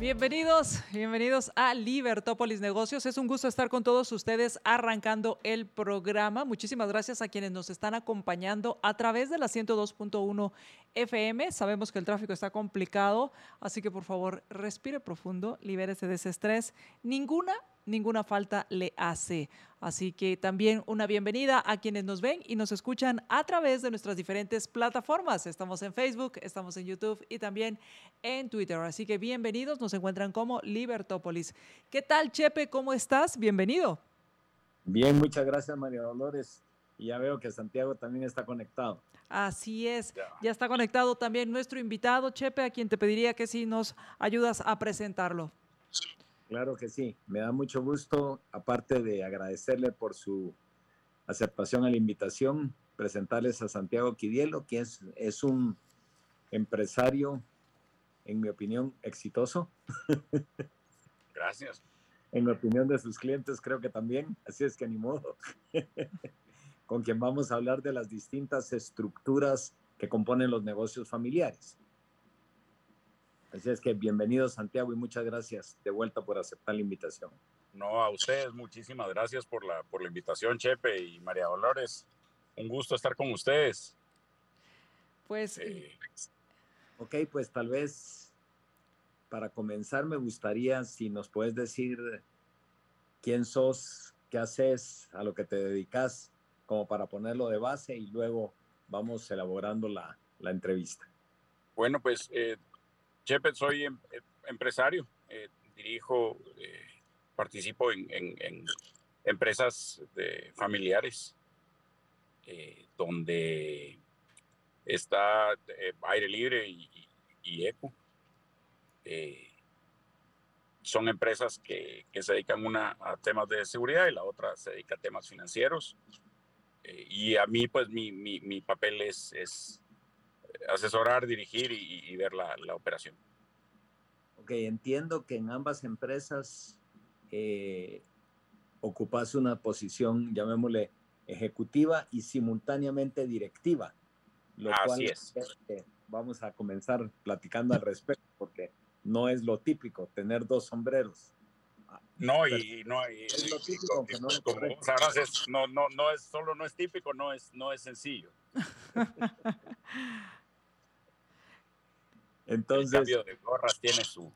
Bienvenidos, bienvenidos a Libertópolis Negocios. Es un gusto estar con todos ustedes arrancando el programa. Muchísimas gracias a quienes nos están acompañando a través de la 102.1 FM. Sabemos que el tráfico está complicado, así que por favor respire profundo, libérese de ese estrés. Ninguna ninguna falta le hace. Así que también una bienvenida a quienes nos ven y nos escuchan a través de nuestras diferentes plataformas. Estamos en Facebook, estamos en YouTube y también en Twitter. Así que bienvenidos, nos encuentran como Libertópolis. ¿Qué tal, Chepe? ¿Cómo estás? Bienvenido. Bien, muchas gracias, María Dolores. Y ya veo que Santiago también está conectado. Así es, ya está conectado también nuestro invitado, Chepe, a quien te pediría que si nos ayudas a presentarlo. Claro que sí, me da mucho gusto, aparte de agradecerle por su aceptación a la invitación, presentarles a Santiago Quidielo, que es, es un empresario, en mi opinión, exitoso. Gracias. en mi opinión de sus clientes, creo que también, así es que ni modo. Con quien vamos a hablar de las distintas estructuras que componen los negocios familiares. Así es que bienvenido Santiago y muchas gracias de vuelta por aceptar la invitación. No, a ustedes muchísimas gracias por la, por la invitación, Chepe y María Dolores. Un gusto estar con ustedes. Pues... Eh, ok, pues tal vez para comenzar me gustaría si nos puedes decir quién sos, qué haces, a lo que te dedicas, como para ponerlo de base y luego vamos elaborando la, la entrevista. Bueno, pues eh, Soy em, em, empresario, eh, dirijo, eh, participo en, empresas de familiares eh, donde está aire libre y, eco. son empresas que, se dedican una a temas de seguridad y la otra se dedica a temas financieros. y a mí, pues, mi, papel es asesorar, dirigir y, ver la, operación. Ok, entiendo que en ambas empresas eh, ocupas una posición, llamémosle, ejecutiva y simultáneamente directiva. Lo Así es. vamos a comenzar platicando al respecto, porque no es lo típico tener dos sombreros. No, y no, es lo típico, no, es, no, no, no es solo no es típico, no es, no es sencillo. Entonces, el cambio de gorras tiene su,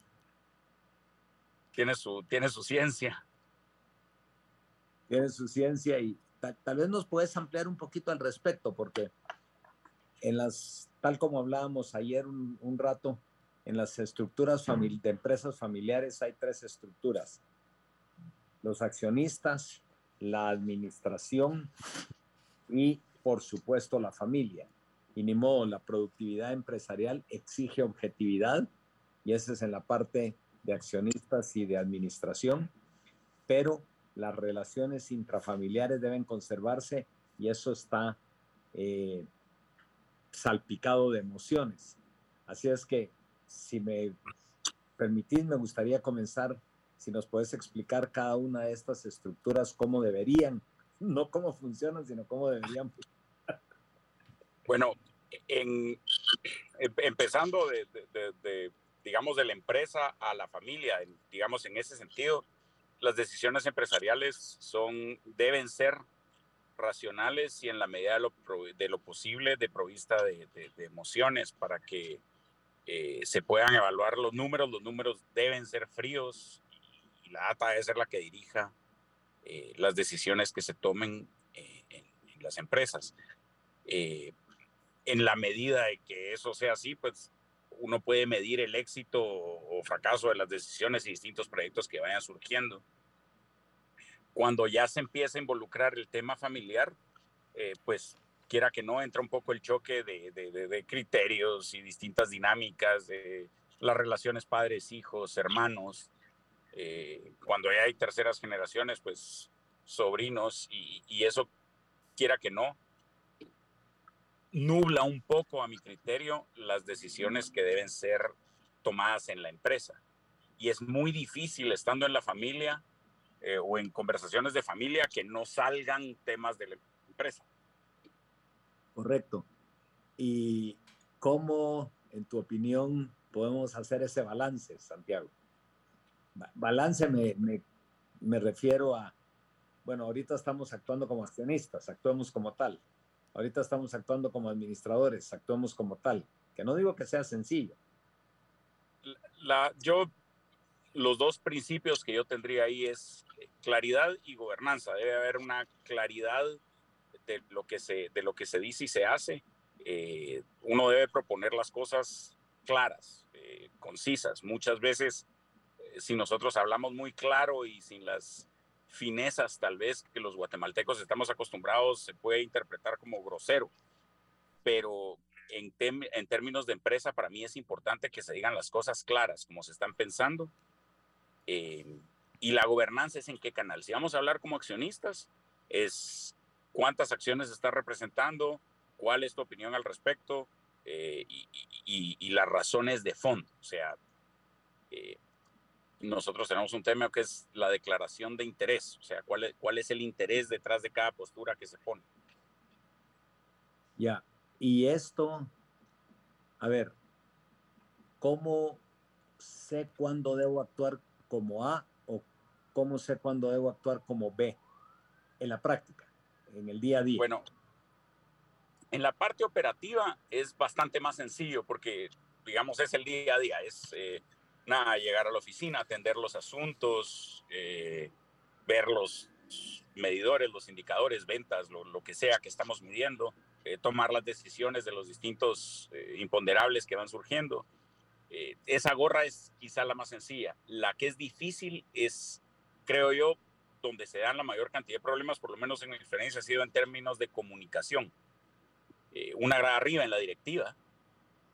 tiene su, tiene su ciencia. Tiene su ciencia y tal, vez nos puedes ampliar un poquito al respecto, porque en las, tal como hablábamos ayer un, rato, en las estructuras de empresas familiares hay tres estructuras. Los accionistas, la administración y, por supuesto, la familia y ni modo, la productividad empresarial exige objetividad y esa es en la parte de accionistas y de administración, pero las relaciones intrafamiliares deben conservarse y eso está eh, salpicado de emociones. Así es que, si me permitís, me gustaría comenzar, si nos puedes explicar cada una de estas estructuras, cómo deberían, no cómo funcionan, sino cómo deberían funcionar bueno, en, em, empezando de, digamos, de la empresa a la familia, digamos, en ese sentido, las decisiones empresariales son, deben ser racionales y en la medida de lo, de lo posible de provista de, emociones para que eh, se puedan evaluar los números. Los números deben ser fríos y la data debe ser la que dirija eh, las decisiones que se tomen eh, en, en, las empresas en la medida de que eso sea así, pues uno puede medir el éxito o fracaso de las decisiones y distintos proyectos que vayan surgiendo. Cuando ya se empieza a involucrar el tema familiar, eh, pues quiera que no, entra un poco el choque de, criterios y distintas dinámicas de las relaciones padres, hijos, hermanos. Eh, cuando ya hay terceras generaciones, pues sobrinos, y, y eso quiera que no, nubla un poco a mi criterio las decisiones que deben ser tomadas en la empresa. Y es muy difícil estando en la familia eh, o en conversaciones de familia que no salgan temas de la empresa. Correcto. ¿Y cómo, en tu opinión, podemos hacer ese balance, Santiago? Balance me, me, me refiero a, bueno, ahorita estamos actuando como accionistas, actuemos como tal. Ahorita estamos actuando como administradores, actuemos como tal. Que no digo que sea sencillo. Yo, los dos principios que yo tendría ahí es claridad y gobernanza. Debe haber una claridad de lo que se, de lo que se dice y se hace. Eh, uno debe proponer las cosas claras, eh, concisas. Muchas veces, eh, si nosotros hablamos muy claro y sin las finezas tal vez que los guatemaltecos estamos acostumbrados, se puede interpretar como grosero. Pero en, en términos de empresa, para mí es importante que se digan las cosas claras, como se están pensando. y la gobernanza es en qué canal. Si vamos a hablar como accionistas, es cuántas acciones está representando, cuál es tu opinión al respecto eh, y, las razones de fondo. O sea, eh, nosotros tenemos un tema que es la declaración de interés, o sea, cuál es, cuál es el interés detrás de cada postura que se pone. Ya, y esto, a ver, ¿cómo sé cuándo debo actuar como A o cómo sé cuándo debo actuar como B en la práctica, en el día a día? Bueno, en la parte operativa es bastante más sencillo porque, digamos, es el día a día, es eh, nada, llegar a la oficina, atender los asuntos, eh, ver los medidores, los indicadores, ventas, lo, que sea que estamos midiendo, eh, tomar las decisiones de los distintos imponderables que van surgiendo. esa gorra es quizá la más sencilla. La que es difícil es, creo yo, donde se dan la mayor cantidad de problemas, por lo menos en mi experiencia, ha sido en términos de comunicación eh, una grada arriba en la directiva,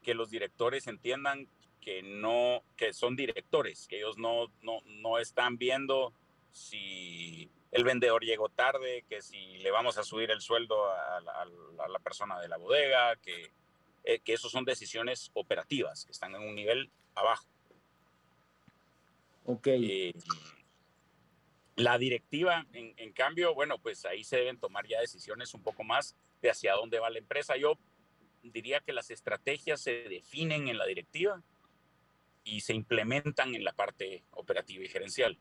que los directores entiendan que no, que son directores, que ellos no, no, no están viendo si el vendedor llegó tarde, que si le vamos a subir el sueldo a la, persona de la bodega, que, eh, que eso son decisiones operativas, que están en un nivel abajo. Ok. Eh, la directiva, en, en, cambio, bueno, pues ahí se deben tomar ya decisiones un poco más de hacia dónde va la empresa. Yo diría que las estrategias se definen en la directiva y se implementan en la parte operativa y gerencial.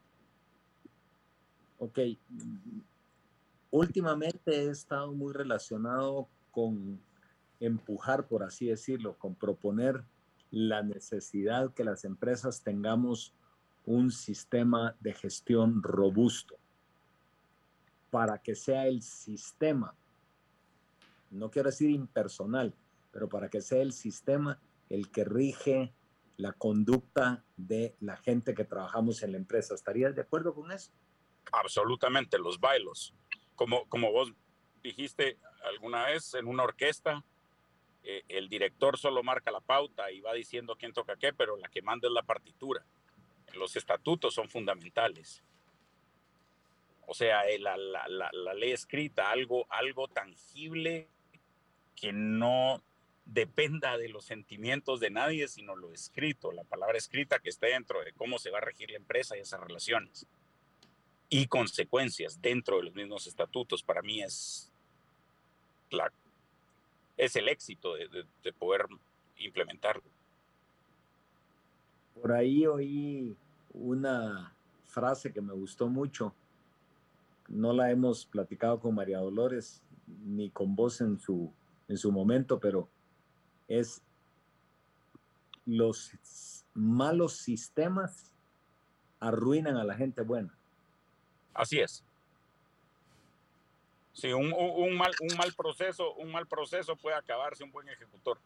Ok. Últimamente he estado muy relacionado con empujar, por así decirlo, con proponer la necesidad que las empresas tengamos un sistema de gestión robusto para que sea el sistema no quiero decir impersonal, pero para que sea el sistema el que rige la conducta de la gente que trabajamos en la empresa. ¿Estarías de acuerdo con eso? Absolutamente, los bailos. Como, como vos dijiste alguna vez en una orquesta, eh, el director solo marca la pauta y va diciendo quién toca qué, pero la que manda es la partitura. Los estatutos son fundamentales. O sea, la, la, la, la ley escrita, algo, algo tangible que no dependa de los sentimientos de nadie, sino lo escrito, la palabra escrita que esté dentro de cómo se va a regir la empresa y esas relaciones. Y consecuencias dentro de los mismos estatutos, para mí es, la, es el éxito de, de poder implementarlo. Por ahí oí una frase que me gustó mucho. No la hemos platicado con María Dolores ni con vos en su en su momento, pero es los malos sistemas arruinan a la gente buena. Así es. Sí, un, un, mal, un mal proceso, un mal proceso puede acabarse un buen ejecutor.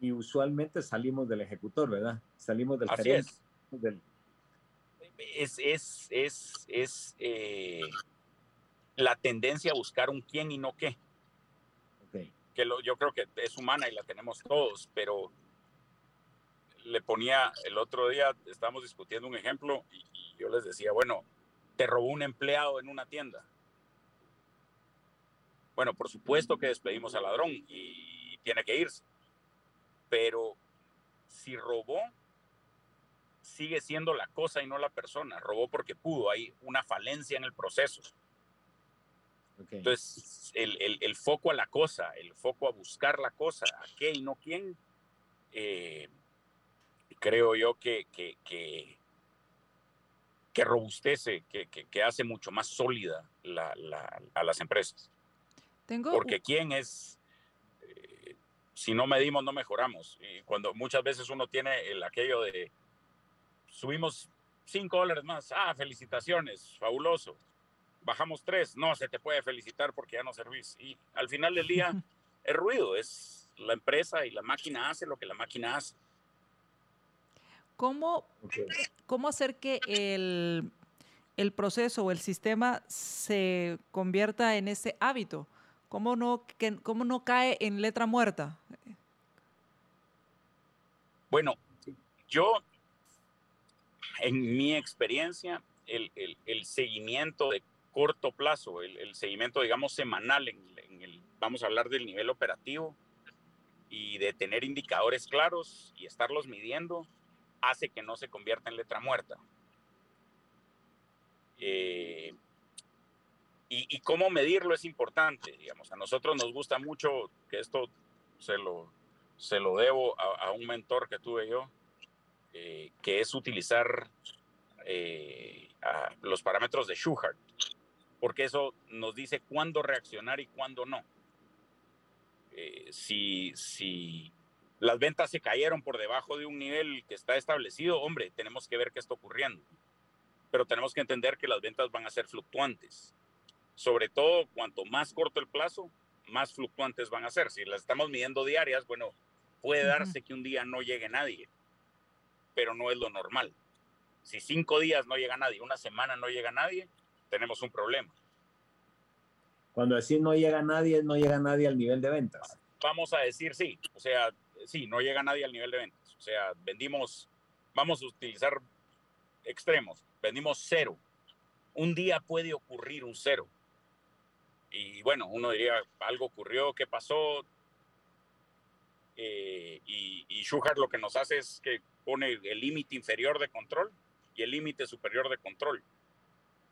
Y usualmente salimos del ejecutor, ¿verdad? Salimos del Así es. Es, es, es, es eh, la tendencia a buscar un quién y no qué que yo creo que es humana y la tenemos todos, pero le ponía el otro día, estábamos discutiendo un ejemplo y, yo les decía, bueno, te robó un empleado en una tienda. Bueno, por supuesto que despedimos al ladrón y tiene que irse. Pero si robó, sigue siendo la cosa y no la persona. Robó porque pudo, hay una falencia en el proceso. Entonces, el, foco a la cosa, el foco a buscar la cosa, a qué y no quién, eh, creo yo que, que, que, robustece, que, hace mucho más sólida a las empresas. ¿Tengo... Porque quién es, eh, si no medimos, no mejoramos. Y cuando muchas veces uno tiene el aquello de, subimos cinco dólares más, ah, felicitaciones, fabuloso bajamos tres, no se te puede felicitar porque ya no servís. Y al final del día es ruido, es la empresa y la máquina hace lo que la máquina hace. ¿Cómo, ¿cómo hacer que el, el, proceso o el sistema se convierta en ese hábito? ¿Cómo no, que, cómo no cae en letra muerta? Bueno, yo, en mi experiencia, el, el, el seguimiento de corto plazo, el, seguimiento, digamos, semanal, en, el, vamos a hablar del nivel operativo y de tener indicadores claros y estarlos midiendo, hace que no se convierta en letra muerta. Eh, y, cómo medirlo es importante, digamos. A nosotros nos gusta mucho, que esto se lo, se lo debo a, un mentor que tuve yo, eh, que es utilizar eh, los parámetros de Schuhart porque eso nos dice cuándo reaccionar y cuándo no. Eh, si, si las ventas se cayeron por debajo de un nivel que está establecido, hombre, tenemos que ver qué está ocurriendo. Pero tenemos que entender que las ventas van a ser fluctuantes. Sobre todo, cuanto más corto el plazo, más fluctuantes van a ser. Si las estamos midiendo diarias, bueno, puede darse que un día no llegue nadie, pero no es lo normal. Si cinco días no llega nadie, una semana no llega nadie, tenemos un problema. Cuando decir no llega nadie, no llega nadie al nivel de ventas. Vamos a decir sí, o sea, sí, no llega nadie al nivel de ventas. O sea, vendimos, vamos a utilizar extremos, vendimos cero. Un día puede ocurrir un cero. Y bueno, uno diría, algo ocurrió, ¿qué pasó? Eh, y, y lo que nos hace es que pone el límite inferior de control y el límite superior de control.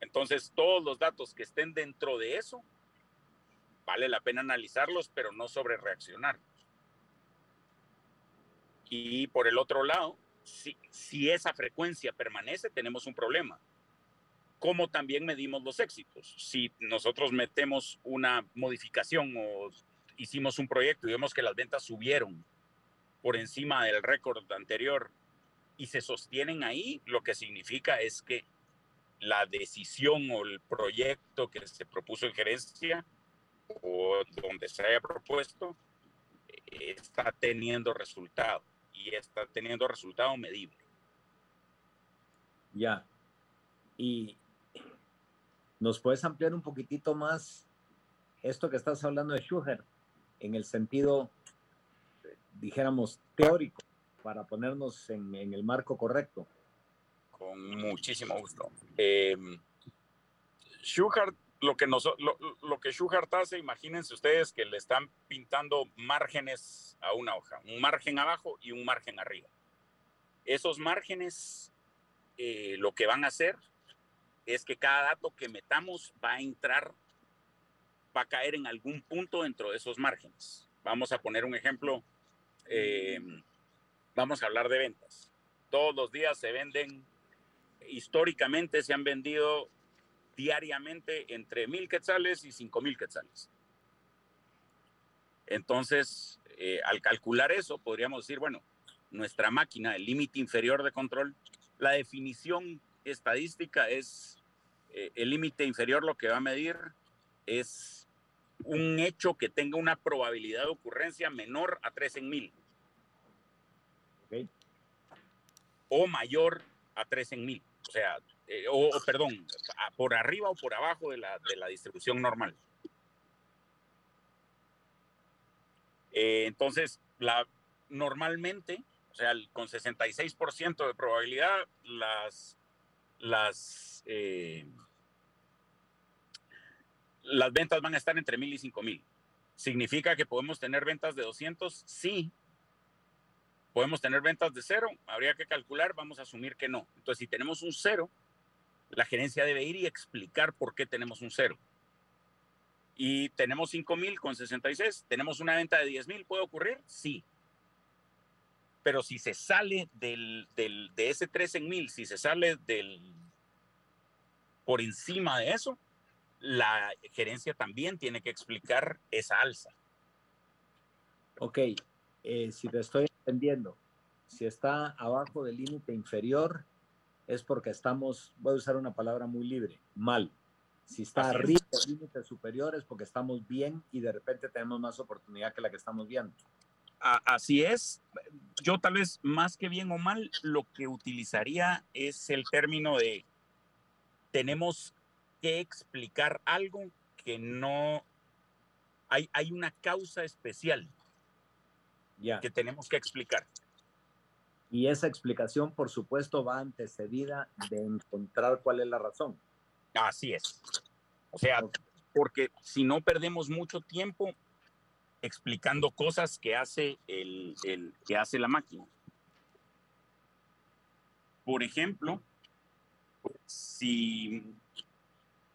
Entonces, todos los datos que estén dentro de eso, vale la pena analizarlos, pero no sobre reaccionar. Y por el otro lado, si, si esa frecuencia permanece, tenemos un problema. ¿Cómo también medimos los éxitos? Si nosotros metemos una modificación o hicimos un proyecto y vemos que las ventas subieron por encima del récord anterior y se sostienen ahí, lo que significa es que la decisión o el proyecto que se propuso en gerencia o donde se haya propuesto está teniendo resultado y está teniendo resultado medible. Ya. Y nos puedes ampliar un poquitito más esto que estás hablando de Schuher en el sentido, dijéramos, teórico, para ponernos en el marco correcto. Con muchísimo gusto. Eh, lo que, nos, lo, que Schuhart hace, imagínense ustedes que le están pintando márgenes a una hoja, un margen abajo y un margen arriba. Esos márgenes eh, lo que van a hacer es que cada dato que metamos va a entrar, va a caer en algún punto dentro de esos márgenes. Vamos a poner un ejemplo, eh, vamos a hablar de ventas. Todos los días se venden históricamente se han vendido diariamente entre mil quetzales y cinco mil quetzales. Entonces, eh, al calcular eso, podríamos decir, bueno, nuestra máquina, el límite inferior de control, la definición estadística es eh, el límite inferior lo que va a medir es un hecho que tenga una probabilidad de ocurrencia menor a 3 en mil. O mayor a 3 en mil. O sea, eh, o, perdón, por arriba o por abajo de la, de la distribución normal. Eh, entonces, la, normalmente, o sea, con 66% de probabilidad, las, las, eh, las ventas van a estar entre mil y cinco mil. ¿Significa que podemos tener ventas de 200? Sí. ¿Podemos tener ventas de cero? Habría que calcular, vamos a asumir que no. Entonces, si tenemos un cero, la gerencia debe ir y explicar por qué tenemos un cero. Y tenemos 5 mil con 66, tenemos una venta de 10 mil, ¿puede ocurrir? Sí. Pero si se sale del, del, de ese 13 en mil, si se sale del, por encima de eso, la gerencia también tiene que explicar esa alza. Ok, eh, si te estoy entendiendo, si está abajo del límite inferior, es porque estamos, voy a usar una palabra muy libre, mal. Si está arriba del límite superior es porque estamos bien y de repente tenemos más oportunidad que la que estamos viendo. Así es. Yo tal vez más que bien o mal, lo que utilizaría es el término de tenemos que explicar algo que no hay, hay una causa especial ya. que tenemos que explicar. Y esa explicación, por supuesto, va antecedida de encontrar cuál es la razón. Así es. O sea, porque si no perdemos mucho tiempo explicando cosas que hace, el, el, que hace la máquina. Por ejemplo, si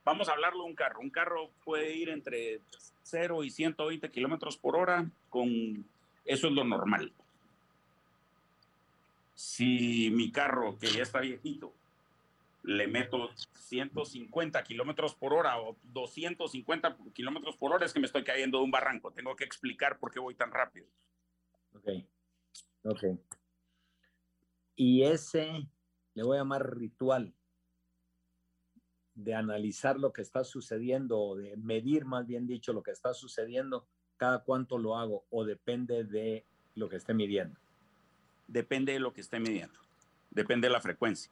vamos a hablarlo de un carro, un carro puede ir entre 0 y 120 kilómetros por hora, con eso es lo normal. Si mi carro, que ya está viejito, le meto 150 kilómetros por hora o 250 kilómetros por hora, es que me estoy cayendo de un barranco. Tengo que explicar por qué voy tan rápido. Ok. Ok. Y ese, le voy a llamar ritual, de analizar lo que está sucediendo o de medir, más bien dicho, lo que está sucediendo, cada cuánto lo hago o depende de lo que esté midiendo. Depende de lo que esté midiendo. Depende de la frecuencia.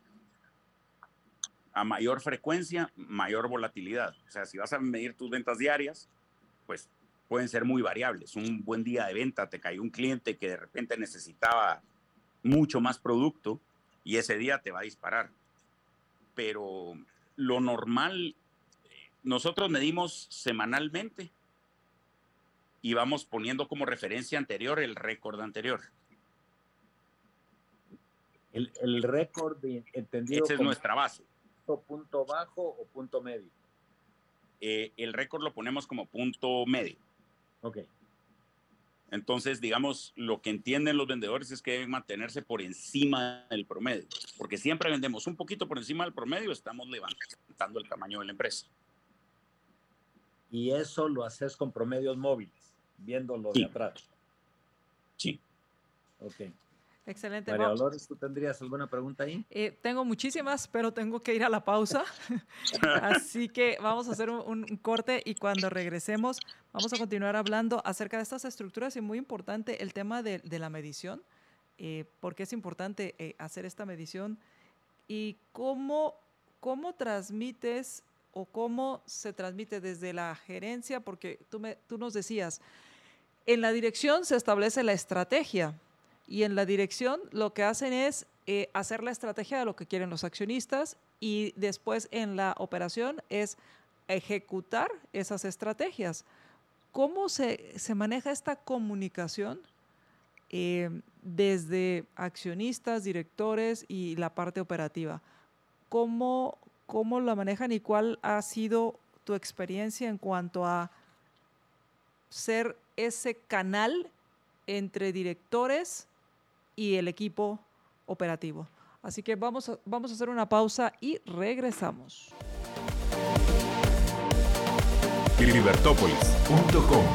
A mayor frecuencia, mayor volatilidad. O sea, si vas a medir tus ventas diarias, pues pueden ser muy variables. Un buen día de venta, te cayó un cliente que de repente necesitaba mucho más producto y ese día te va a disparar. Pero lo normal, nosotros medimos semanalmente y vamos poniendo como referencia anterior el récord anterior. El, el récord entendido. Esa es nuestra base. Punto bajo o punto medio. Eh, el récord lo ponemos como punto medio. Ok. Entonces, digamos, lo que entienden los vendedores es que deben mantenerse por encima del promedio, porque siempre vendemos un poquito por encima del promedio, estamos levantando el tamaño de la empresa. Y eso lo haces con promedios móviles, viéndolo de atrás. Sí. Ok. Excelente. María Dolores, ¿tú tendrías alguna pregunta ahí? Eh, tengo muchísimas, pero tengo que ir a la pausa. Así que vamos a hacer un, un, corte y cuando regresemos vamos a continuar hablando acerca de estas estructuras y muy importante el tema de, de la medición, eh, porque es importante eh, hacer esta medición y cómo, cómo transmites o cómo se transmite desde la gerencia, porque tú, me, tú nos decías, en la dirección se establece la estrategia y en la dirección lo que hacen es eh, hacer la estrategia de lo que quieren los accionistas y después en la operación es ejecutar esas estrategias. ¿Cómo se, se maneja esta comunicación eh, desde accionistas, directores y la parte operativa? ¿Cómo, ¿Cómo la manejan y cuál ha sido tu experiencia en cuanto a ser ese canal entre directores y el equipo operativo. Así que vamos a, vamos a hacer una pausa y regresamos. Libertópolis.com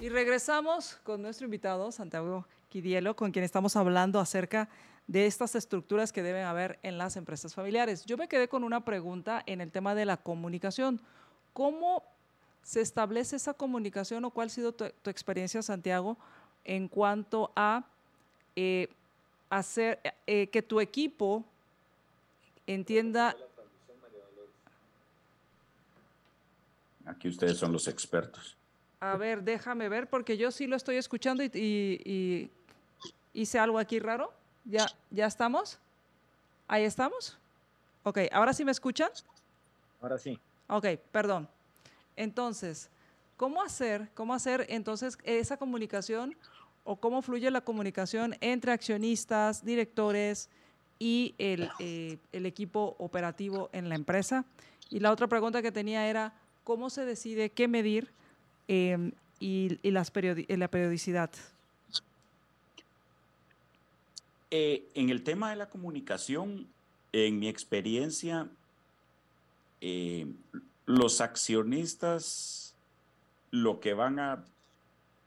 Y regresamos con nuestro invitado, Santiago Quidielo, con quien estamos hablando acerca de estas estructuras que deben haber en las empresas familiares. Yo me quedé con una pregunta en el tema de la comunicación. ¿Cómo se establece esa comunicación o cuál ha sido tu, tu experiencia, Santiago, en cuanto a eh, hacer eh, que tu equipo entienda. Aquí ustedes son los expertos. A ver, déjame ver, porque yo sí lo estoy escuchando y, y, y hice algo aquí raro. ¿Ya, ¿Ya estamos? ¿Ahí estamos? Ok, ¿ahora sí me escuchan? Ahora sí. Ok, perdón. Entonces, ¿cómo hacer, cómo hacer entonces esa comunicación o cómo fluye la comunicación entre accionistas, directores y el, eh, equipo operativo en la empresa? Y la otra pregunta que tenía era, ¿cómo se decide qué medir em, y, la periodicidad? Eh, en el tema de la comunicación, en mi experiencia, eh, los accionistas lo que van a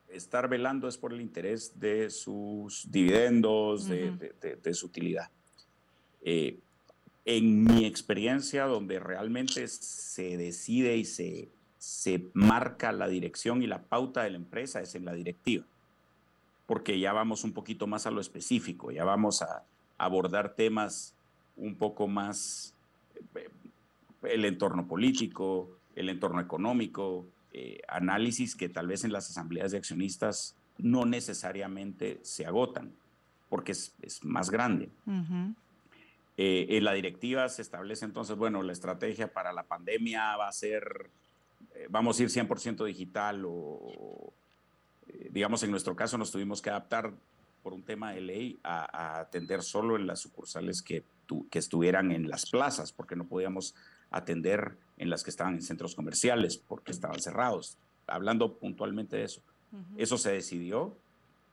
estar velando es por el interés de sus dividendos, de, su utilidad. Eh, en mi experiencia, donde realmente se decide y se, se marca la dirección y la pauta de la empresa, es en la directiva porque ya vamos un poquito más a lo específico, ya vamos a abordar temas un poco más, el entorno político, el entorno económico, eh, análisis que tal vez en las asambleas de accionistas no necesariamente se agotan, porque es, más grande. Eh, en la directiva se establece entonces, bueno, la estrategia para la pandemia va a ser, vamos a ir 100% digital o, eh, digamos, en nuestro caso nos tuvimos que adaptar por un tema de ley a, atender solo en las sucursales que, que estuvieran en las plazas, porque no podíamos atender en las que estaban en centros comerciales, porque estaban cerrados. Hablando puntualmente de eso. Eso se decidió.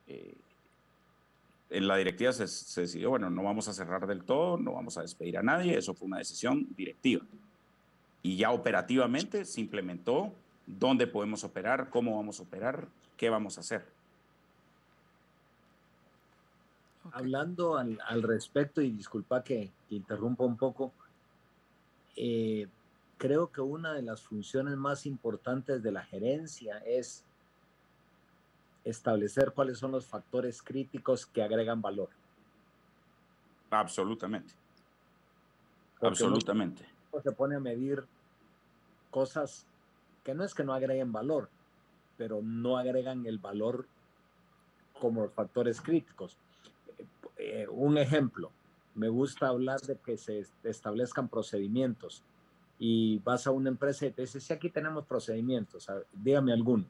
Eh, en la directiva se, se, decidió, bueno, no vamos a cerrar del todo, no vamos a despedir a nadie, eso fue una decisión directiva. Y ya operativamente se implementó dónde podemos operar, cómo vamos a operar, qué vamos a hacer. Hablando al, respecto, y disculpa que, interrumpa un poco, eh, creo que una de las funciones más importantes de la gerencia es establecer cuáles son los factores críticos que agregan valor. Absolutamente. Absolutamente. se pone a medir cosas que no es que no agreguen valor, pero no agregan el valor como factores críticos. Eh, un ejemplo, me gusta hablar de que se establezcan procedimientos y vas a una empresa y te dice, sí, aquí tenemos procedimientos, dígame alguno.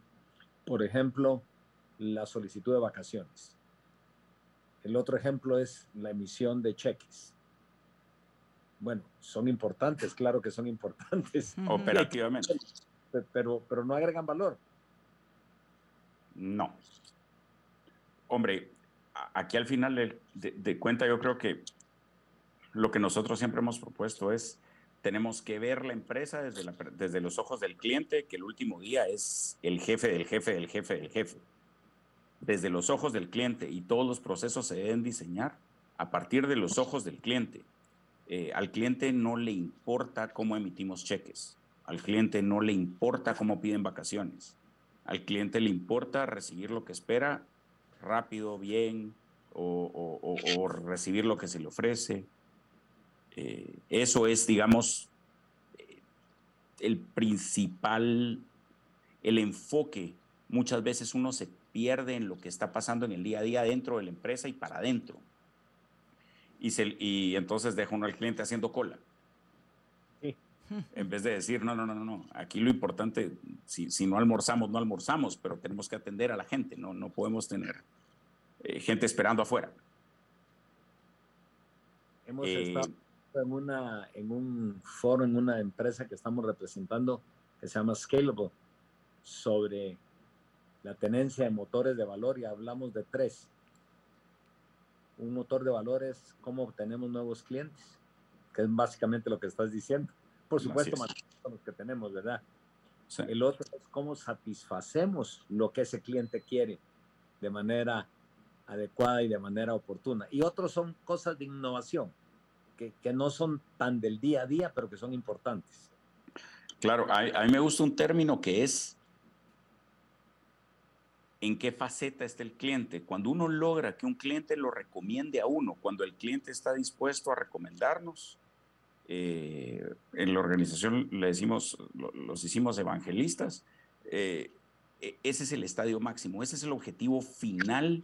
Por ejemplo, la solicitud de vacaciones. El otro ejemplo es la emisión de cheques. Bueno, son importantes, claro que son importantes. Operativamente. Pero, pero no agregan valor. No. Hombre, aquí al final de, cuenta yo creo que lo que nosotros siempre hemos propuesto es, tenemos que ver la empresa desde, desde los ojos del cliente, que el último día es el jefe del jefe del jefe del jefe. Desde los ojos del cliente y todos los procesos se deben diseñar a partir de los ojos del cliente. Eh, al cliente no le importa cómo emitimos cheques, al cliente no le importa cómo piden vacaciones, al cliente le importa recibir lo que espera rápido, bien, o, recibir lo que se le ofrece. Eh, eso es, digamos, el principal, el enfoque. Muchas veces uno se pierde en lo que está pasando en el día a día dentro de la empresa y para adentro. Y, y entonces deja uno al cliente haciendo cola. En vez de decir, no, no, no, no, aquí lo importante, si, si, no almorzamos, no almorzamos, pero tenemos que atender a la gente, no, no podemos tener eh, gente esperando afuera. Hemos eh, estado en, una, en un foro, en una empresa que estamos representando, que se llama Scalable, sobre la tenencia de motores de valor y hablamos de tres. Un motor de valor es cómo obtenemos nuevos clientes, que es básicamente lo que estás diciendo por supuesto, más los que tenemos, ¿verdad? El otro es cómo satisfacemos lo que ese cliente quiere de manera adecuada y de manera oportuna. Y otros son cosas de innovación, que, que no son tan del día a día, pero que son importantes. Claro, a, a mí me gusta un término que es en qué faceta está el cliente. Cuando uno logra que un cliente lo recomiende a uno, cuando el cliente está dispuesto a recomendarnos, eh, en la organización le decimos, los hicimos evangelistas. Eh, e, ese es el estadio máximo, ese es el objetivo final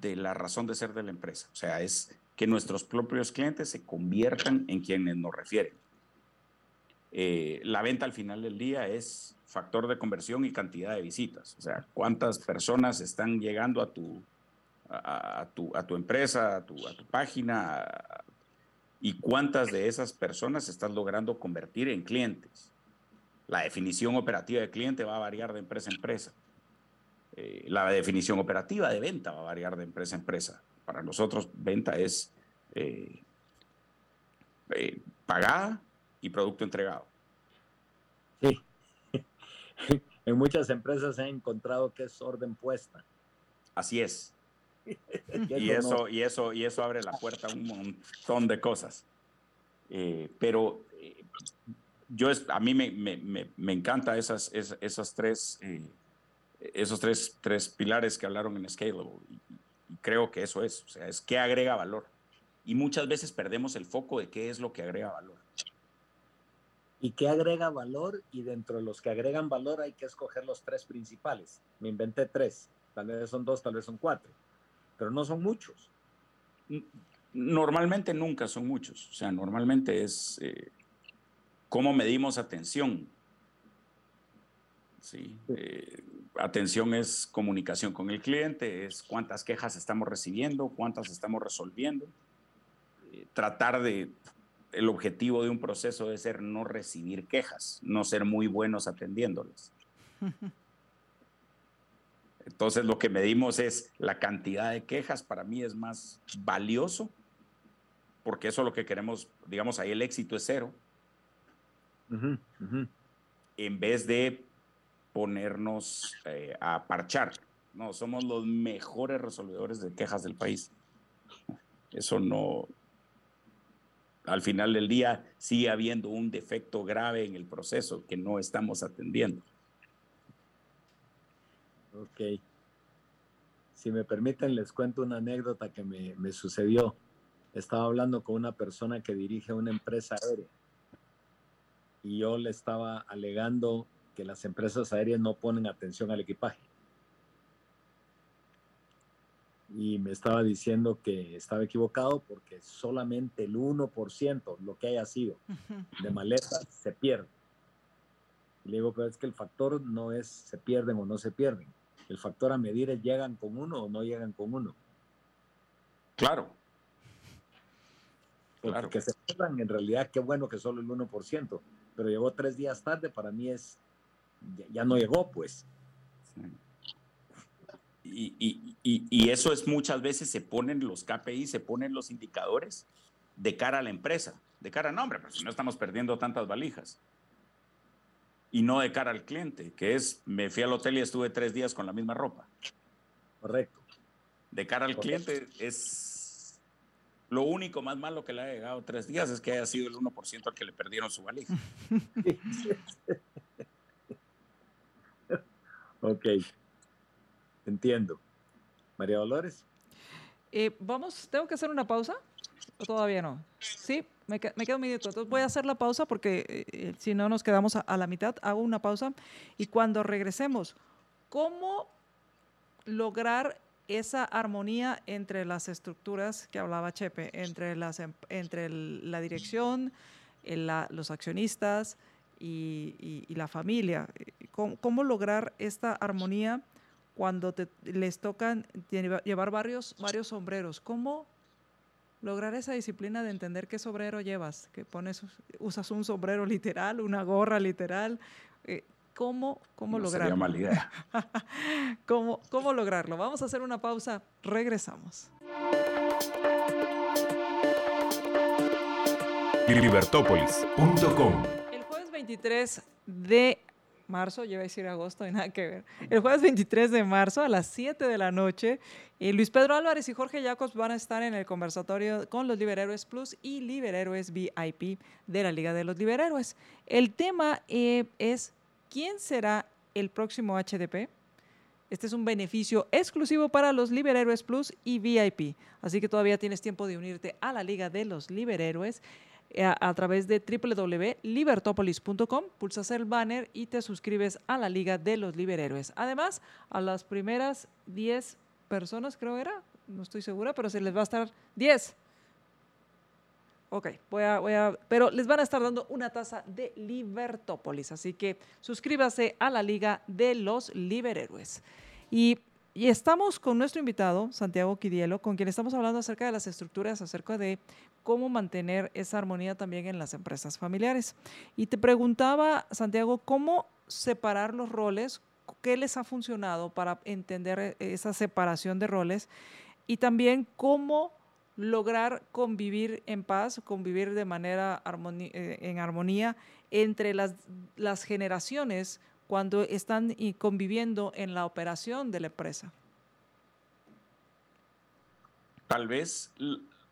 de la razón de ser de la empresa. O sea, es que nuestros propios clientes se conviertan en quienes nos refieren. eh, la venta al final del día es factor de conversión y cantidad de visitas. O sea, cuántas personas están llegando a tu, a, tu, a tu, empresa, a tu, a tu página, y cuántas de esas personas estás logrando convertir en clientes. La definición operativa de cliente va a variar de empresa a empresa. Eh, la definición operativa de venta va a variar de empresa a empresa. Para nosotros, venta es eh, eh, pagada y producto entregado. Sí. en muchas empresas he encontrado que es orden puesta. Así es. y, eso, y, eso, y eso abre la puerta a un montón de cosas. pero yo a mí me, me, me, encanta esas, esas, tres esos tres, tres pilares que hablaron en Scalable. Y, creo que eso es, o sea, es qué agrega valor. Y muchas veces perdemos el foco de qué es lo que agrega valor. ¿Y qué agrega valor? Y dentro de los que agregan valor hay que escoger los tres principales. Me inventé tres, tal vez son dos, tal vez son cuatro, pero no son muchos. Normalmente nunca son muchos, o sea, normalmente es eh, cómo medimos atención. Sí, eh, atención es comunicación con el cliente, es cuántas quejas estamos recibiendo, cuántas estamos resolviendo. Eh, tratar de, el objetivo de un proceso debe ser no recibir quejas, no ser muy buenos atendiéndolas. Entonces lo que medimos es la cantidad de quejas, para mí es más valioso, porque eso es lo que queremos, digamos, ahí el éxito es cero. En vez de ponernos eh, a parchar. No, somos los mejores resolvedores de quejas del país. Eso no, al final del día sigue habiendo un defecto grave en el proceso que no estamos atendiendo. Ok. Si me permiten, les cuento una anécdota que me, me sucedió. Estaba hablando con una persona que dirige una empresa aérea y yo le estaba alegando que las empresas aéreas no ponen atención al equipaje. Y me estaba diciendo que estaba equivocado porque solamente el 1%, lo que haya sido, de maletas se pierde. Y le digo, pero es que el factor no es se pierden o no se pierden. El factor a medir es llegan con uno o no llegan con uno. Claro. Porque claro. que se pierdan, en realidad, qué bueno que solo el 1%, pero llegó tres días tarde, para mí es ya, no llegó, pues. Y, eso es muchas veces se ponen los KPI, se ponen los indicadores de cara a la empresa, de cara a nombre, pero si no estamos perdiendo tantas valijas. Y no de cara al cliente, que es, me fui al hotel y estuve tres días con la misma ropa. Correcto. De cara al cliente es lo único más malo que le ha llegado tres días es que haya sido el 1% al que le perdieron su valija. Ok, entiendo. María Dolores. Eh, vamos, ¿tengo que hacer una pausa? ¿O todavía no? Sí, me, quedo un minuto. Entonces voy a hacer la pausa porque eh, eh, si no nos quedamos a, la mitad. Hago una pausa y cuando regresemos, ¿cómo lograr esa armonía entre las estructuras que hablaba Chepe, entre, las, em, entre la dirección, los accionistas, y, la familia. ¿Cómo, lograr esta armonía cuando te, les tocan llevar varios, varios sombreros? ¿Cómo lograr esa disciplina de entender qué sombrero llevas? Que pones, usas un sombrero literal, una gorra literal. Eh, ¿Cómo, cómo lograrlo? Sería mala idea. ¿Cómo, ¿Cómo lograrlo? Vamos a hacer una pausa. Regresamos. Libertópolis.com 23 de marzo, yo iba a decir agosto, y nada que ver. El jueves 23 de marzo a las 7 de la noche, eh, Luis Pedro Álvarez y Jorge Jacobs van a estar en el conversatorio con los Liberhéroes Plus y Liberhéroes VIP de la Liga de los Liberhéroes. El tema eh, es quién será el próximo HDP. Este es un beneficio exclusivo para los Liberhéroes Plus y VIP. Así que todavía tienes tiempo de unirte a la Liga de los Liberhéroes. Eh, a, través de www.libertopolis.com, pulsas el banner y te suscribes a la Liga de los Liberhéroes. Además, a las primeras 10 personas, creo era, no estoy segura, pero se les va a estar 10. Ok, voy a, voy a, pero les van a estar dando una taza de Libertópolis, así que suscríbase a la Liga de los Liberhéroes. Y, y estamos con nuestro invitado, Santiago Quidielo, con quien estamos hablando acerca de las estructuras, acerca de cómo mantener esa armonía también en las empresas familiares. Y te preguntaba, Santiago, ¿cómo separar los roles? ¿Qué les ha funcionado para entender esa separación de roles? Y también cómo lograr convivir en paz, convivir de manera eh, en armonía entre las, las generaciones cuando están conviviendo en la operación de la empresa? Tal vez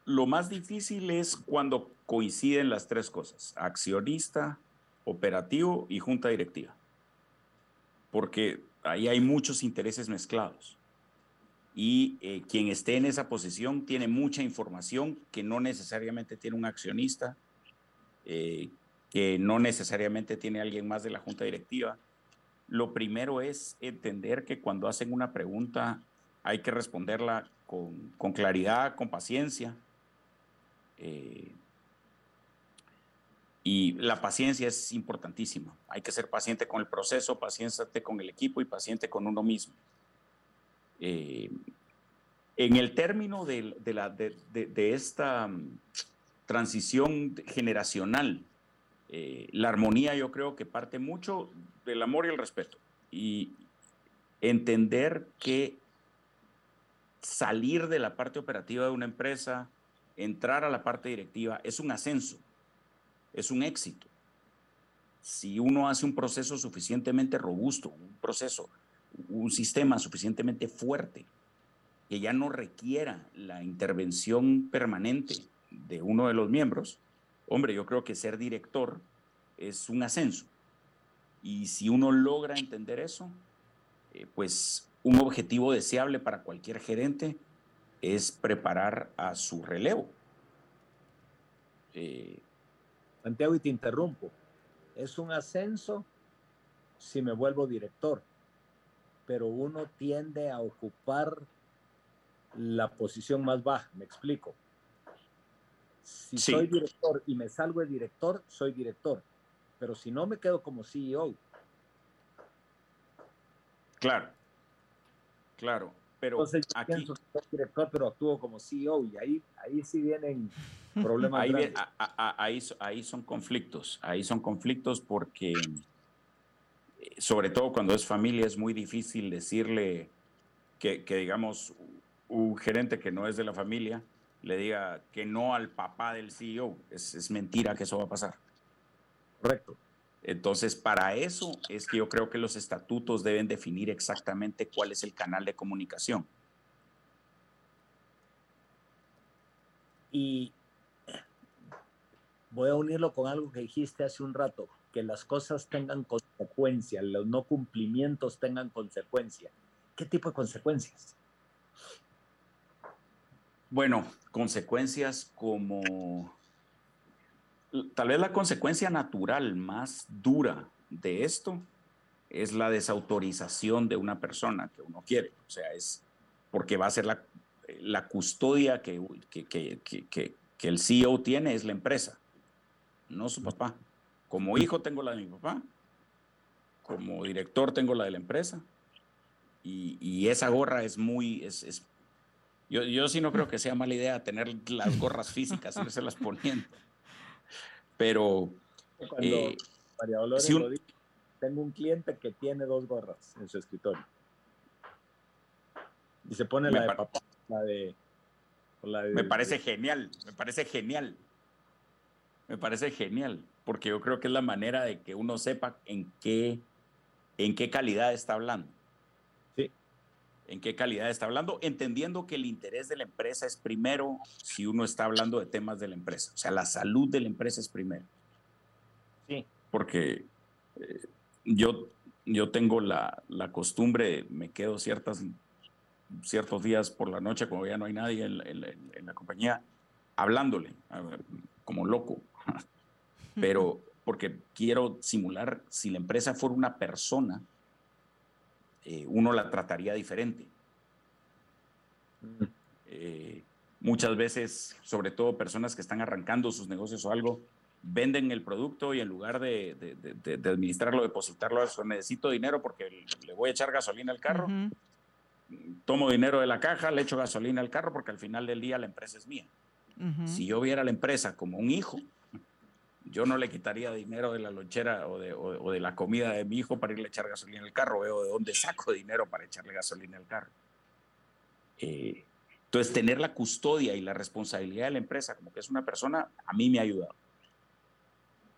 lo más difícil es cuando coinciden las tres cosas, accionista, operativo y junta directiva, porque ahí hay muchos intereses mezclados y eh, quien esté en esa posición tiene mucha información que no necesariamente tiene un accionista, eh, que no necesariamente tiene alguien más de la junta directiva. Lo primero es entender que cuando hacen una pregunta hay que responderla con, con claridad, con paciencia. Eh, y la paciencia es importantísima. Hay que ser paciente con el proceso, paciente con el equipo y paciente con uno mismo. Eh, en el término de, de, esta mm, transición generacional, eh, la armonía yo creo que parte mucho del amor y el respeto. Y entender que salir de la parte operativa de una empresa, entrar a la parte directiva, es un ascenso, es un éxito. Si uno hace un proceso suficientemente robusto, un proceso un sistema suficientemente fuerte que ya no requiera la intervención permanente de uno de los miembros, hombre, yo creo que ser director es un ascenso. Y si uno logra entender eso, eh, pues un objetivo deseable para cualquier gerente es preparar a su relevo. Eh, Santiago, y te interrumpo. Es un ascenso si me vuelvo director pero uno tiende a ocupar la posición más baja, me explico. Si soy director y me salgo de director, soy director, pero si no me quedo como CEO. Claro, claro, pero Entonces, aquí pienso que director, pero actúo como CEO y ahí, ahí sí vienen problemas. Ahí, ahí, ahí son conflictos, ahí son conflictos porque sobre todo cuando es familia, es muy difícil decirle que, digamos, un gerente que no es de la familia le diga que no al papá del CEO. Es, mentira que eso va a pasar. Correcto. Entonces, para eso es que yo creo que los estatutos deben definir exactamente cuál es el canal de comunicación. Y voy a unirlo con algo que dijiste hace un rato que las cosas tengan consecuencias, los no cumplimientos tengan consecuencias. ¿Qué tipo de consecuencias? Bueno, consecuencias como tal vez la consecuencia natural más dura de esto es la desautorización de una persona que uno quiere. O sea, es porque va a ser la, la custodia que, que, que, que, el CEO tiene es la empresa, no su papá. Como hijo tengo la de mi papá, como director tengo la de la empresa, y, esa gorra es muy, es, yo, yo, sí no creo que sea mala idea tener las gorras físicas, y se las poniendo. Pero... Cuando eh, María Dolores lo dice, tengo un cliente que tiene dos gorras en su escritorio. Y se pone la de papá, la de, la de... Me parece genial, me parece genial. Me parece genial porque yo creo que es la manera de que uno sepa en qué, en qué calidad está hablando. En qué calidad está hablando, entendiendo que el interés de la empresa es primero si uno está hablando de temas de la empresa. O sea, la salud de la empresa es primero. Sí. Porque eh, yo, yo tengo la, la, costumbre, me quedo ciertas, ciertos días por la noche, cuando ya no hay nadie en, en la compañía, hablándole, como loco pero porque quiero simular, si la empresa fuera una persona, eh, uno la trataría diferente. Eh, muchas veces, sobre todo personas que están arrancando sus negocios o algo, venden el producto y en lugar de, de, administrarlo, depositarlo, eso, necesito dinero porque le voy a echar gasolina al carro. Tomo dinero de la caja, le echo gasolina al carro porque al final del día la empresa es mía. Si yo viera la empresa como un hijo, yo no le quitaría dinero de la lonchera o de, la comida de mi hijo para irle a echar gasolina al carro. Veo de dónde saco dinero para echarle gasolina al carro. Eh, entonces, tener la custodia y la responsabilidad de la empresa como que es una persona, a mí me ha ayudado.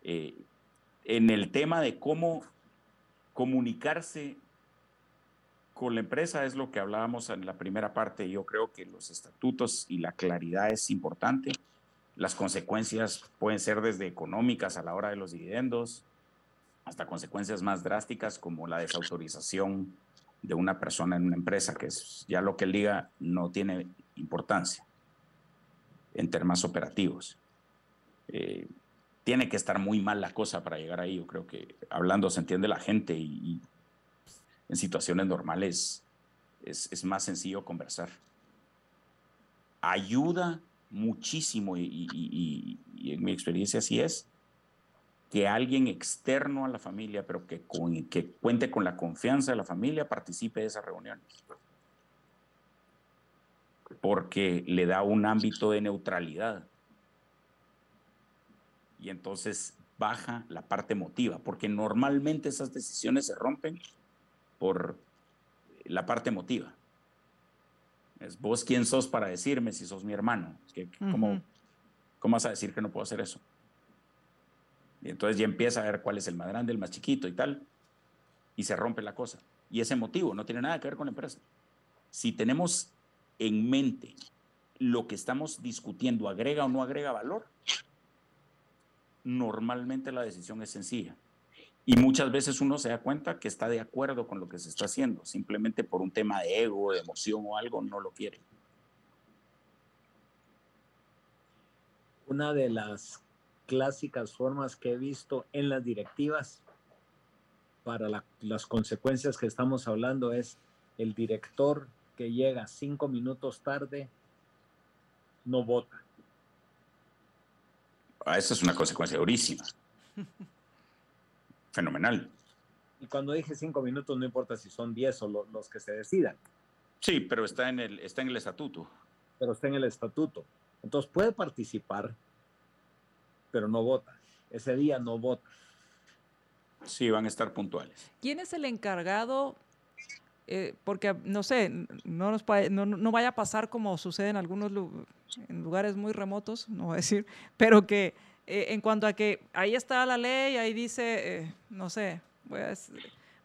Eh, en el tema de cómo comunicarse con la empresa es lo que hablábamos en la primera parte. Yo creo que los estatutos y la claridad es importante. Las consecuencias pueden ser desde económicas a la hora de los dividendos hasta consecuencias más drásticas como la desautorización de una persona en una empresa, que es ya lo que él diga no tiene importancia en temas operativos. Eh, tiene que estar muy mal la cosa para llegar ahí. Yo creo que hablando se entiende la gente y, en situaciones normales es, más sencillo conversar. Ayuda muchísimo y, en mi experiencia así es que alguien externo a la familia, pero que, que cuente con la confianza de la familia, participe de esas reuniones. Porque le da un ámbito de neutralidad y entonces baja la parte emotiva, porque normalmente esas decisiones se rompen por la parte emotiva. Es vos quién sos para decirme si sos mi hermano. ¿cómo, ¿Cómo vas a decir que no puedo hacer eso? Y entonces ya empieza a ver cuál es el más grande, el más chiquito y tal, y se rompe la cosa. Y ese motivo no tiene nada que ver con la empresa. Si tenemos en mente lo que estamos discutiendo agrega o no agrega valor, normalmente la decisión es sencilla. Y muchas veces uno se da cuenta que está de acuerdo con lo que se está haciendo, simplemente por un tema de ego, de emoción o algo, no lo quiere. Una de las clásicas formas que he visto en las directivas para las consecuencias que estamos hablando es el director que llega cinco minutos tarde no vota. Ah, esa es una consecuencia durísima. Fenomenal. Y cuando dije cinco minutos, no importa si son diez o los que se decidan. Sí, pero está en, el, está en el estatuto. Pero está en el estatuto. Entonces puede participar, pero no vota. Ese día no vota. Sí, van a estar puntuales. ¿Quién es el encargado? Eh, porque, no sé, no, nos, no, no, vaya a pasar como sucede en algunos en lugares muy remotos, no voy a decir, pero que eh, en cuanto a que ahí está la ley, ahí dice, eh, no sé,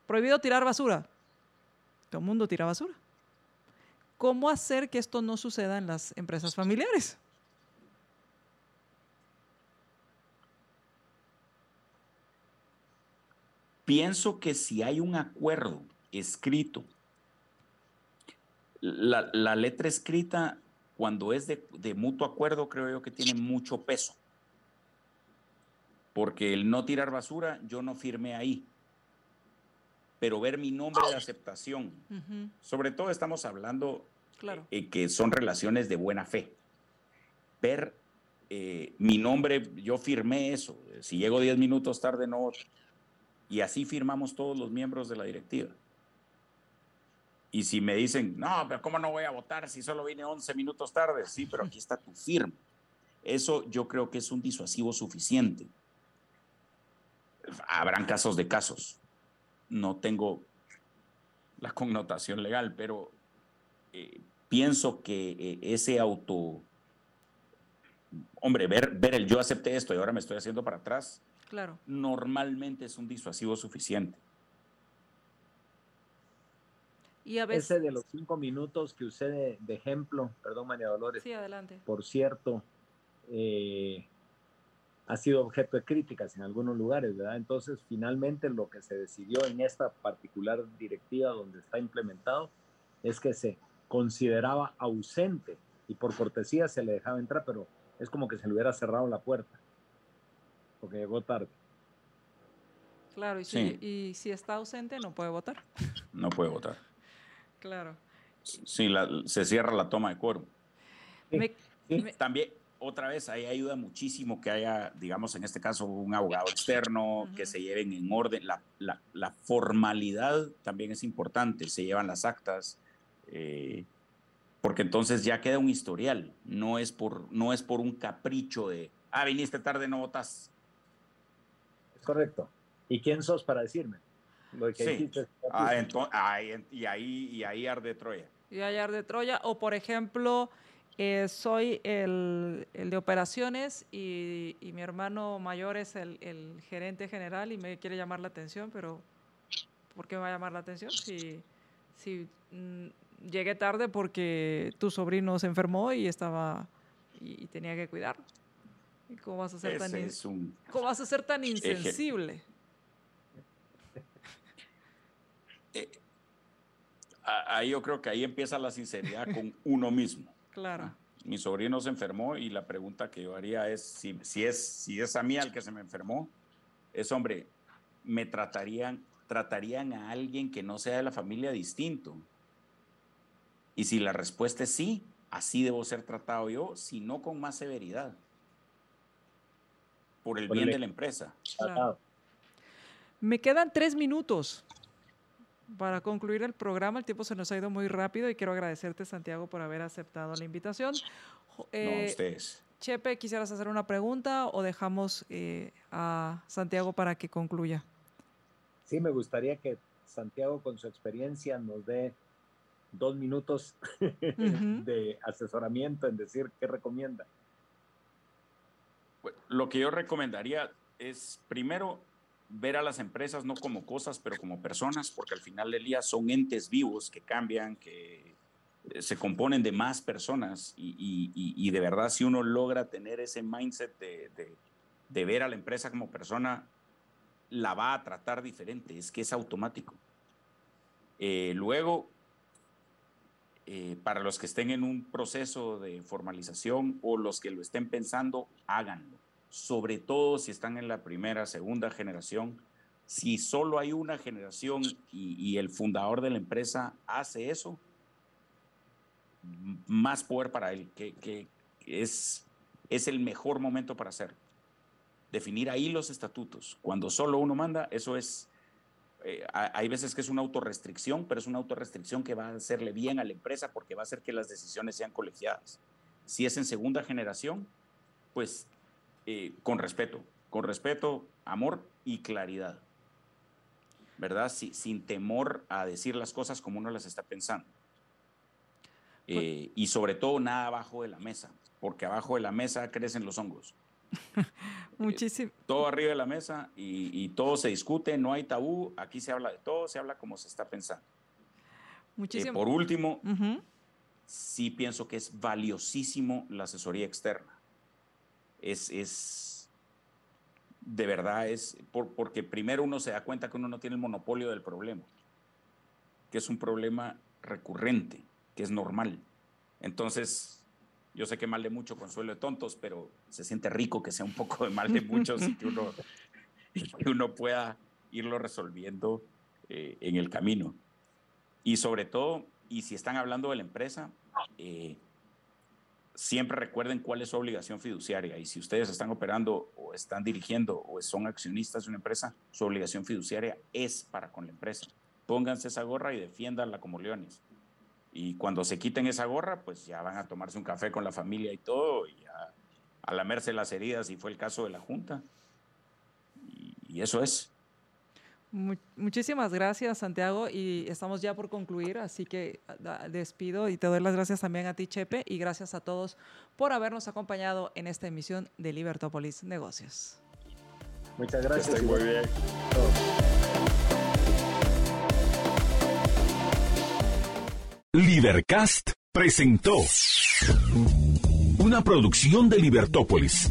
prohibido tirar basura. Todo el mundo tira basura. ¿Cómo hacer que esto no suceda en las empresas familiares? Pienso que si hay un acuerdo escrito, la letra escrita cuando es de, mutuo acuerdo, creo yo que tiene mucho peso. Porque el no tirar basura, yo no firmé ahí. Pero ver mi nombre de aceptación. Sobre todo estamos hablando claro. Eh, que son relaciones de buena fe. Ver eh, mi nombre, yo firmé eso. Si llego 10 minutos tarde, no. Y así firmamos todos los miembros de la directiva. Y si me dicen, no, pero ¿cómo no voy a votar si solo vine 11 minutos tarde? Sí, pero aquí está tu firma. Eso yo creo que es un disuasivo suficiente. Habrán casos de casos. No tengo la connotación legal, pero eh, pienso que eh, ese auto, hombre, ver, ver el yo acepté esto y ahora me estoy haciendo para atrás, claro. normalmente es un disuasivo suficiente. Ese de los cinco minutos que usé de, ejemplo, perdón, María Dolores. Sí, adelante. Por cierto, eh, ha sido objeto de críticas en algunos lugares, ¿verdad? Entonces, finalmente lo que se decidió en esta particular directiva donde está implementado es que se consideraba ausente y por cortesía se le dejaba entrar, pero es como que se le hubiera cerrado la puerta, porque llegó tarde. Claro, y si, y si está ausente no puede votar. No puede votar. Claro. Sí, se cierra la toma de cuerpo. También, otra vez, ahí ayuda muchísimo que haya, digamos, en este caso, un abogado externo, que se lleven en orden. La, formalidad también es importante, se llevan las actas, eh, porque entonces ya queda un historial, no es, por, no es por un capricho de, ah, viniste tarde, no votas. Es correcto. ¿Y quién sos para decirme? Lo que sí. ah, ah, y, ahí, y ahí arde Troya. Y ahí arde Troya, o por ejemplo eh, soy el, de operaciones y, mi hermano mayor es el, gerente general y me quiere llamar la atención, pero ¿por qué me va a llamar la atención? Si, si mm, llegué tarde porque tu sobrino se enfermó y estaba y, tenía que cuidar. cómo vas a ser, tan, ¿cómo vas a ser tan insensible? Eh, ahí yo creo que ahí empieza la sinceridad con uno mismo. Claro. Mi sobrino se enfermó y la pregunta que yo haría es, si, si, es, si es a mí al que se me enfermó, es, hombre, ¿me tratarían, tratarían a alguien que no sea de la familia distinto? Y si la respuesta es sí, así debo ser tratado yo, si no con más severidad, por el bien de la empresa. Me quedan tres minutos para concluir el programa, el tiempo se nos ha ido muy rápido y quiero agradecerte, Santiago, por haber aceptado la invitación. Eh, no, ustedes. Chepe, ¿quisieras hacer una pregunta o dejamos eh, a Santiago para que concluya? Sí, me gustaría que Santiago, con su experiencia, nos dé dos minutos de asesoramiento en decir qué recomienda. Lo que yo recomendaría es, primero, ver a las empresas no como cosas, pero como personas, porque al final del día son entes vivos que cambian, que eh, se componen de más personas y, de verdad si uno logra tener ese mindset de, ver a la empresa como persona, la va a tratar diferente, es que es automático. Eh, luego, eh, para los que estén en un proceso de formalización o los que lo estén pensando, háganlo sobre todo si están en la primera, segunda generación. Si solo hay una generación y, el fundador de la empresa hace eso, más poder para él, que, es, es el mejor momento para hacerlo. Definir ahí los estatutos. Cuando solo uno manda, eso es, eh, hay veces que es una autorrestricción, pero es una autorrestricción que va a hacerle bien a la empresa porque va a hacer que las decisiones sean colegiadas. Si es en segunda generación, pues eh, con respeto, con respeto, amor y claridad. ¿Verdad? sin temor a decir las cosas como uno las está pensando. Pues eh, y sobre todo nada abajo de la mesa, porque abajo de la mesa crecen los hongos. Muchísimo. todo arriba de la mesa y, todo se discute, no hay tabú, aquí se habla de todo, se habla como se está pensando. Muchísimo. por último, sí pienso que es valiosísimo la asesoría externa es, de verdad, es porque primero uno se da cuenta que uno no tiene el monopolio del problema, que es un problema recurrente, que es normal. Entonces, yo sé que mal de mucho consuelo de tontos, pero se siente rico que sea un poco de mal de muchos y que uno, que uno pueda irlo resolviendo eh, en el camino. Y sobre todo, y si están hablando de la empresa, eh, siempre recuerden cuál es su obligación fiduciaria y si ustedes están operando o están dirigiendo o son accionistas de una empresa, su obligación fiduciaria es para con la empresa. Pónganse esa gorra y defiéndanla como leones. Y cuando se quiten esa gorra, pues ya van a tomarse un café con la familia y todo, y a, a lamerse las heridas, si fue el caso de la Junta. y eso es muchísimas gracias, Santiago, y estamos ya por concluir, así que despido y te doy las gracias también a ti, Chepe, y gracias a todos por habernos acompañado en esta emisión de Libertópolis Negocios. Muchas gracias. muy bien. Libercast presentó una producción de Libertópolis.